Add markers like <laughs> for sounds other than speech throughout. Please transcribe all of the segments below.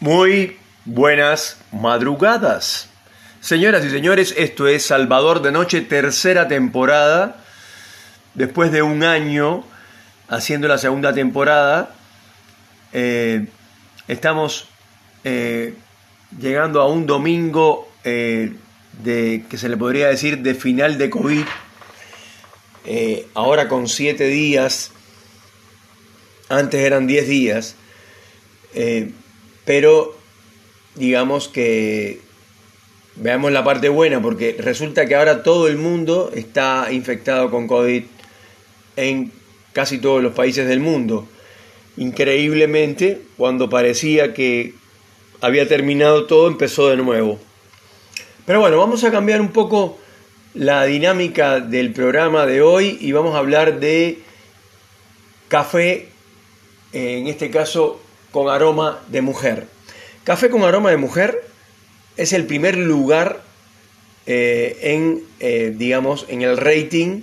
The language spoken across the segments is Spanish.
Muy buenas madrugadas. Señoras y señores, esto es Salvador de Noche, tercera temporada. Después de un año haciendo la segunda temporada, eh, estamos eh, llegando a un domingo eh, de que se le podría decir de final de COVID. ahora con siete días, antes eran diez días pero digamos que veamos la parte buena, porque resulta que ahora todo el mundo está infectado con COVID en casi todos los países del mundo. Increíblemente, cuando parecía que había terminado todo, empezó de nuevo. Pero bueno, vamos a cambiar un poco la dinámica del programa de hoy y vamos a hablar de café, en este caso con aroma de mujer. Café con aroma de mujer es el primer lugar eh, en, eh, digamos, en el rating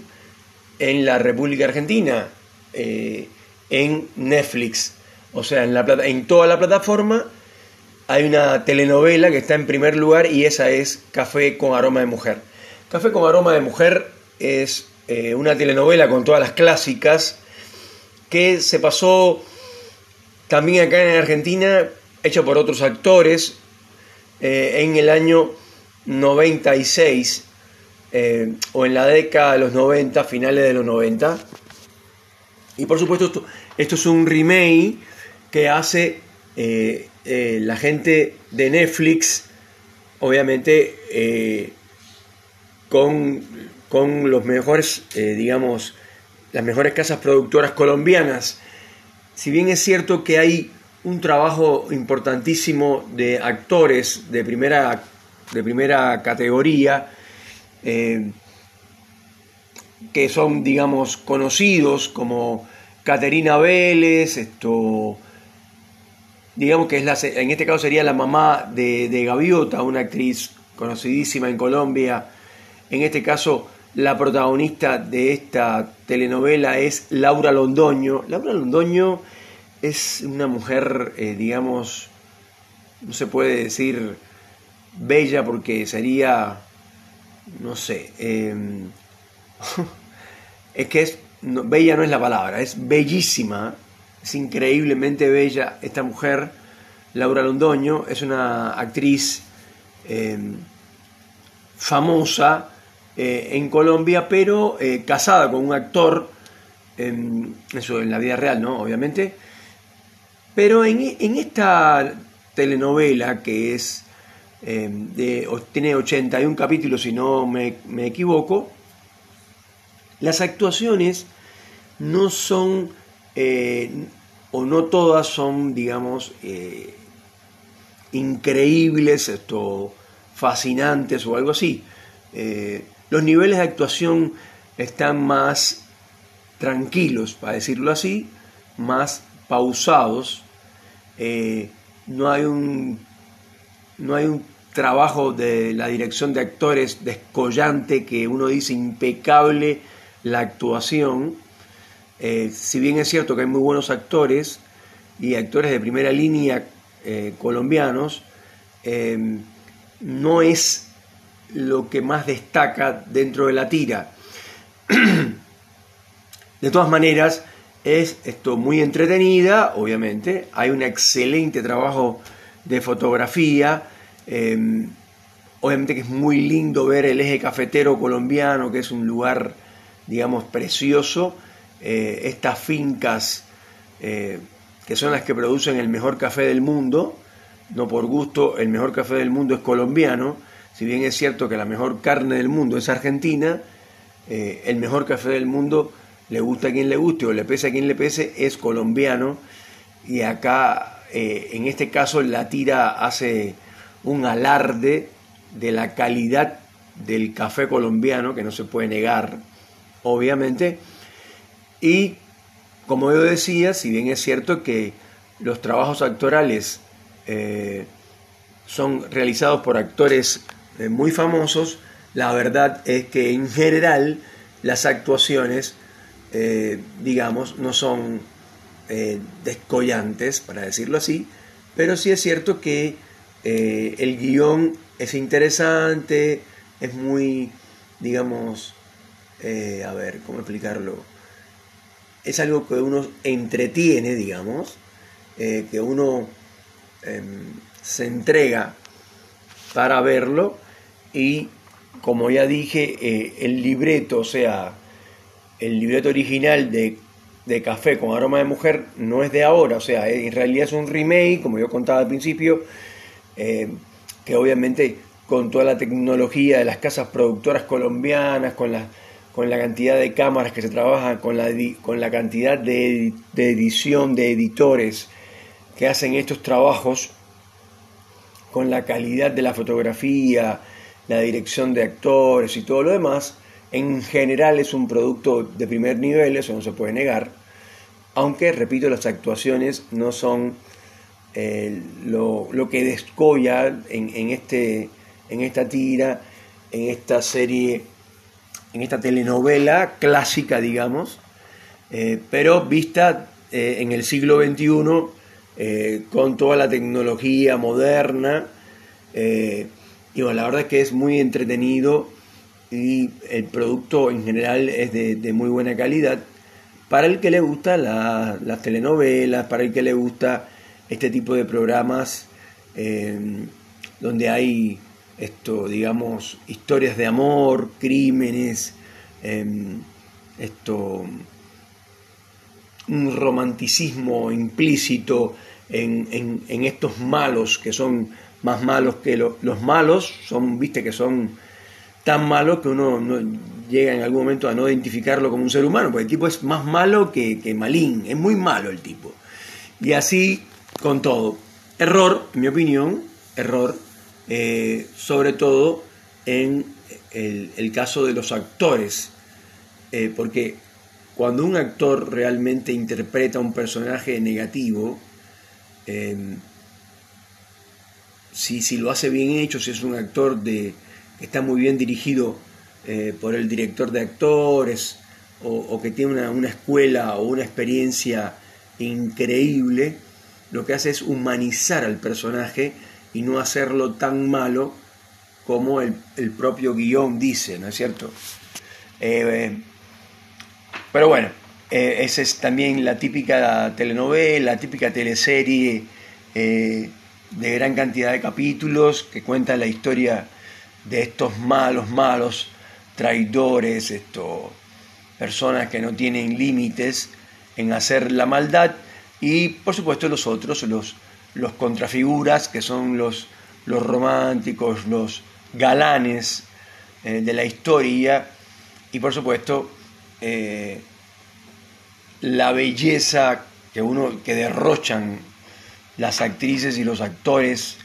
en la República Argentina, eh, en Netflix. O sea, en, la, en toda la plataforma hay una telenovela que está en primer lugar y esa es Café con aroma de mujer. Café con aroma de mujer es una telenovela con todas las clásicas que se pasó también acá en Argentina, hecho por otros actores, eh, en el año 96 eh, o en la década de los 90, finales de los 90. Y por supuesto esto, es un remake que hace eh, la gente de Netflix, obviamente con, con los mejores, digamos, las mejores casas productoras colombianas si bien es cierto que hay un trabajo importantísimo de actores de primera, de primera categoría, eh, que son, digamos, conocidos como Caterina Vélez, esto, digamos que es la, en este caso sería la mamá de, de Gaviota, una actriz conocidísima en Colombia, en este caso la protagonista de esta telenovela es Laura Londoño. Laura Londoño es una mujer, eh, digamos, no se puede decir bella porque sería, no sé, em, <laughs> es que es, bella no es la palabra, es bellísima, es increíblemente bella esta mujer, Laura Londoño, es una actriz em, famosa, eh, en Colombia, pero eh, casada con un actor, eso en la vida real, ¿no? Obviamente. Pero en, esta telenovela que es eh, de, tiene 81 capítulos, si no me, equivoco, las actuaciones no son, o no todas son, digamos, increíbles, esto, fascinantes o algo así. Los niveles de actuación están más tranquilos, para decirlo así, más pausados. Eh, no, hay un, no hay un trabajo de la dirección de actores descollante que uno dice impecable la actuación. Eh, si bien es cierto que hay muy buenos actores y actores de primera línea eh, colombianos, no es lo que más destaca dentro de la tira. <clears throat> de todas maneras, es esto muy entretenida, obviamente. Hay un excelente trabajo de fotografía. Em, obviamente que es muy lindo ver el eje cafetero colombiano, que es un lugar, digamos, precioso. Eh, estas fincas eh, que son las que producen el mejor café del mundo. No por gusto, el mejor café del mundo es colombiano si bien es cierto que la mejor carne del mundo es argentina, eh, el mejor café del mundo, le gusta a quien le guste o le pese a quien le pese, es colombiano. Y acá, eh, en este caso, la tira hace un alarde de la calidad del café colombiano, que no se puede negar, obviamente. Y, como yo decía, si bien es cierto que los trabajos actorales eh, son realizados por actores eh, muy famosos, la verdad es que en general las actuaciones, eh, digamos, no son eh, descollantes, para decirlo así, pero sí es cierto que eh, el guion es interesante, es muy, digamos, a ver, ¿cómo explicarlo? Es algo que uno entretiene, digamos, que uno em, se entrega para verlo y como ya dije, el libreto, o sea, el libreto original de de Café con aroma de mujer no es de ahora, o sea, en realidad es un remake, como yo contaba al principio, eh, que obviamente con toda la tecnología de las casas productoras colombianas, con la, con la cantidad de cámaras que se trabajan, con la, con la cantidad de edición, de editores que hacen estos trabajos, con la calidad de la fotografía, la dirección de actores y todo lo demás, en general es un producto de primer nivel, eso no se puede negar, aunque, repito, las actuaciones no son eh, lo, que descolla en, este, en esta tira, en esta serie, en esta telenovela clásica, digamos, eh, pero vista eh, en el siglo XXI con toda la tecnología moderna. Y bueno, la verdad es que es muy entretenido y el producto en general es de, muy buena calidad. Para el que le gusta las telenovelas, para el que le gusta este tipo de programas eh, donde hay esto, digamos, historias de amor, crímenes, em, esto, un romanticismo implícito en, estos malos que son más malos que los malos, son, viste, que son tan malo que uno no llega en algún momento a no identificarlo como un ser humano, porque el tipo es más malo que, que malín, es muy malo el tipo. Y así con todo. Error, en mi opinión, error, eh, sobre todo en el, caso de los actores, eh, porque cuando un actor realmente interpreta un personaje negativo, eh, si, si lo hace bien hecho, si es un actor de, está muy bien dirigido eh, por el director de actores o, que tiene una, escuela o una experiencia increíble, lo que hace es humanizar al personaje y no hacerlo tan malo como el, propio guion dice, ¿no es cierto? Eh, pero bueno, eh, esa es también la típica telenovela, la típica teleserie de gran cantidad de capítulos que cuenta la historia de estos malos, malos traidores, esto, personas que no tienen límites en hacer la maldad y por supuesto los otros, los, los contrafiguras que son los, los románticos, los galanes eh, de la historia y por supuesto eh, la belleza que uno que derrochan las actrices y los actores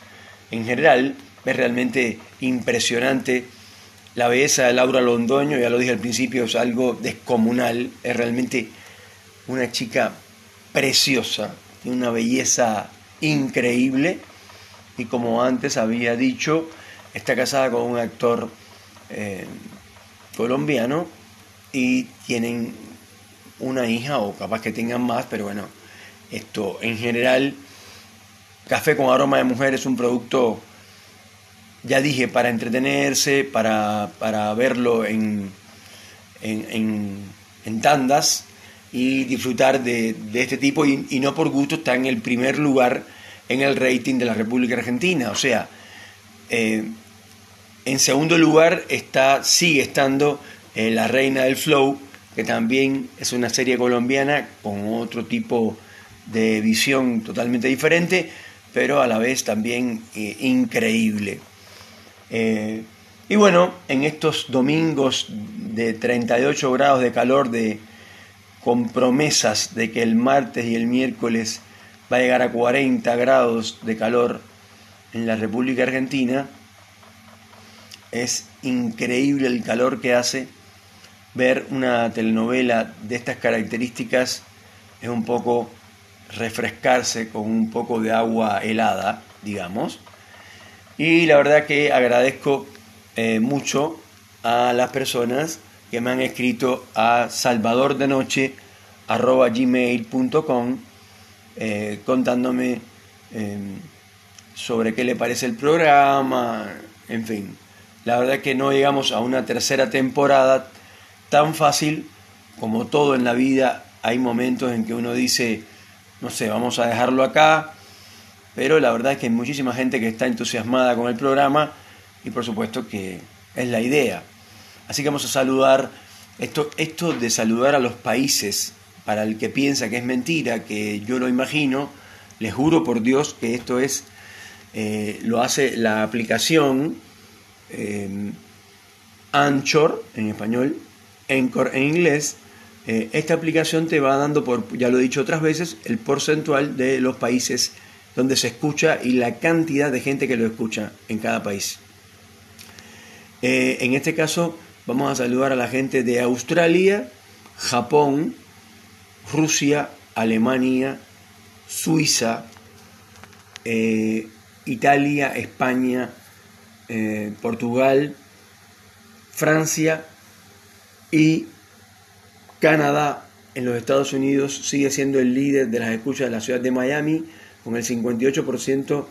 en general es realmente impresionante. La belleza de Laura Londoño, ya lo dije al principio, es algo descomunal. Es realmente una chica preciosa, tiene una belleza increíble. Y como antes había dicho, está casada con un actor eh, colombiano y tienen una hija o capaz que tengan más, pero bueno, esto en general, Café con aroma de mujer es un producto ya dije, para entretenerse, para, verlo en, en, tandas y disfrutar de, este tipo y, no por gusto está en el primer lugar en el rating de la República Argentina. O sea, eh, en segundo lugar está, sigue estando eh, La Reina del Flow, que también es una serie colombiana con otro tipo de visión totalmente diferente, pero a la vez también eh, increíble. Eh, y bueno, en estos domingos de 38 grados de calor, de, con promesas de que el martes y el miércoles va a llegar a 40 grados de calor en la República Argentina, es increíble el calor que hace. Ver una telenovela de estas características es un poco refrescarse con un poco de agua helada, digamos. Y la verdad que agradezco eh, mucho a las personas que me han escrito a salvadordenoche.gmail.com eh, contándome em, sobre qué le parece el programa, en fin. La verdad que no llegamos a una tercera temporada tan fácil como todo en la vida. Hay momentos en que uno dice, no sé, vamos a dejarlo acá, pero la verdad es que hay muchísima gente que está entusiasmada con el programa y por supuesto que es la idea. Así que vamos a saludar, esto, esto de saludar a los países, para el que piensa que es mentira, que yo lo imagino, les juro por Dios que esto es, eh, lo hace la aplicación eh, Anchor en español, Anchor en inglés. Eh, esta aplicación te va dando, ya lo he dicho otras veces, el porcentual de los países donde se escucha y la cantidad de gente que lo escucha en cada país. en este caso, vamos a saludar a la gente de Australia, Japón, Rusia, Alemania, Suiza, Italia, España, eh, Portugal, Francia y Canadá en los Estados Unidos sigue siendo el líder de las escuchas de la ciudad de Miami, con el 58%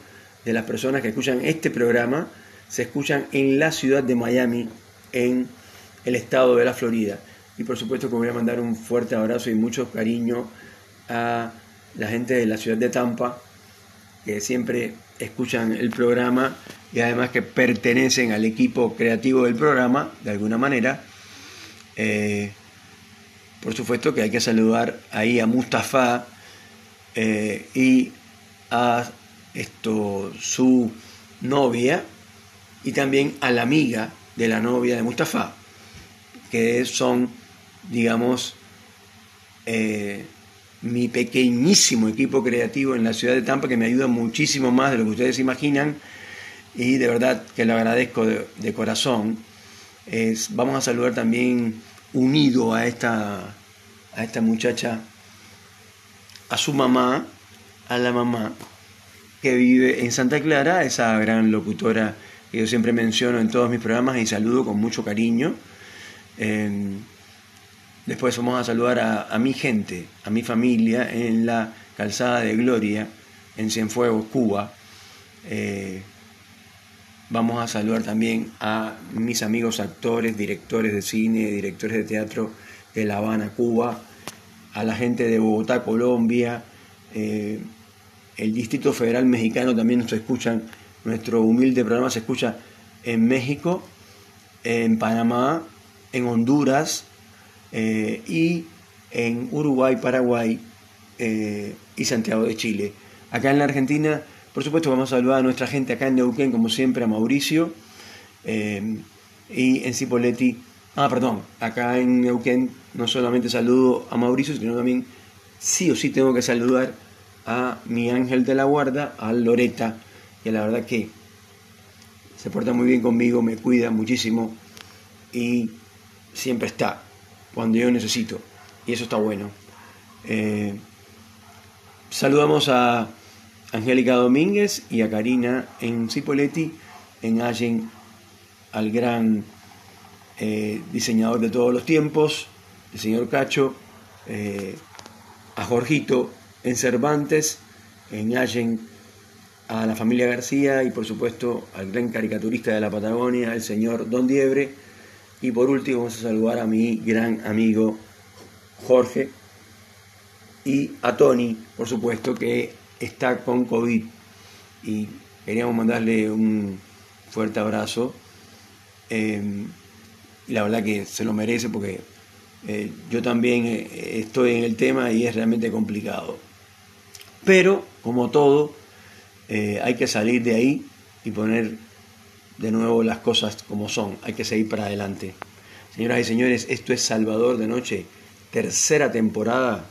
de las personas que escuchan este programa se escuchan en la ciudad de Miami, en el estado de la Florida. Y por supuesto que voy a mandar un fuerte abrazo y mucho cariño a la gente de la ciudad de Tampa, que siempre escuchan el programa y además que pertenecen al equipo creativo del programa, de alguna manera. Eh, por supuesto que hay que saludar ahí a Mustafa eh, y a esto, su novia y también a la amiga de la novia de Mustafa, que son, digamos, eh, mi pequeñísimo equipo creativo en la ciudad de Tampa que me ayuda muchísimo más de lo que ustedes imaginan y de verdad que lo agradezco de, corazón. Es, vamos a saludar también unido a esta, a esta muchacha, a su mamá, a la mamá que vive en Santa Clara, esa gran locutora que yo siempre menciono en todos mis programas y saludo con mucho cariño. Después vamos a saludar a, mi gente, a mi familia en la calzada de Gloria, en Cienfuegos, Cuba. Eh, vamos a saludar también a mis amigos actores, directores de cine, directores de teatro de La Habana, Cuba, a la gente de Bogotá, Colombia, eh, el Distrito Federal Mexicano también nos escuchan, nuestro humilde programa se escucha en México, en Panamá, en Honduras, eh, y en Uruguay, Paraguay eh, y Santiago de Chile. Acá en la Argentina, por supuesto, vamos a saludar a nuestra gente acá en Neuquén, como siempre, a Mauricio. Eh, y en Cipoletti, ah, perdón, acá en Neuquén no solamente saludo a Mauricio, sino también sí o sí tengo que saludar a mi ángel de la guarda, a Loreta, que la verdad que se porta muy bien conmigo, me cuida muchísimo y siempre está cuando yo necesito. Y eso está bueno. Eh, saludamos a Angélica Domínguez y a Karina en Cipoletti, en Allen, al gran eh, diseñador de todos los tiempos, el señor Cacho, eh, a Jorgito en Cervantes, en Allen, a la familia García y por supuesto al gran caricaturista de la Patagonia, el señor Don Diebre. Y por último vamos a saludar a mi gran amigo Jorge y a Tony, por supuesto, que está con COVID. Y queríamos mandarle un fuerte abrazo. Em, la verdad que se lo merece porque eh, yo también eh, estoy en el tema y es realmente complicado. Pero, como todo, eh, hay que salir de ahí y poner de nuevo las cosas como son, hay que seguir para adelante. Señoras y señores, esto es Salvador de Noche, tercera temporada.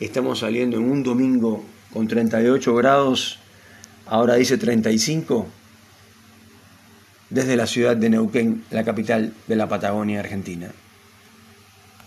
Estamos saliendo en un domingo con 38 grados, ahora dice 35, desde la ciudad de Neuquén, la capital de la Patagonia Argentina.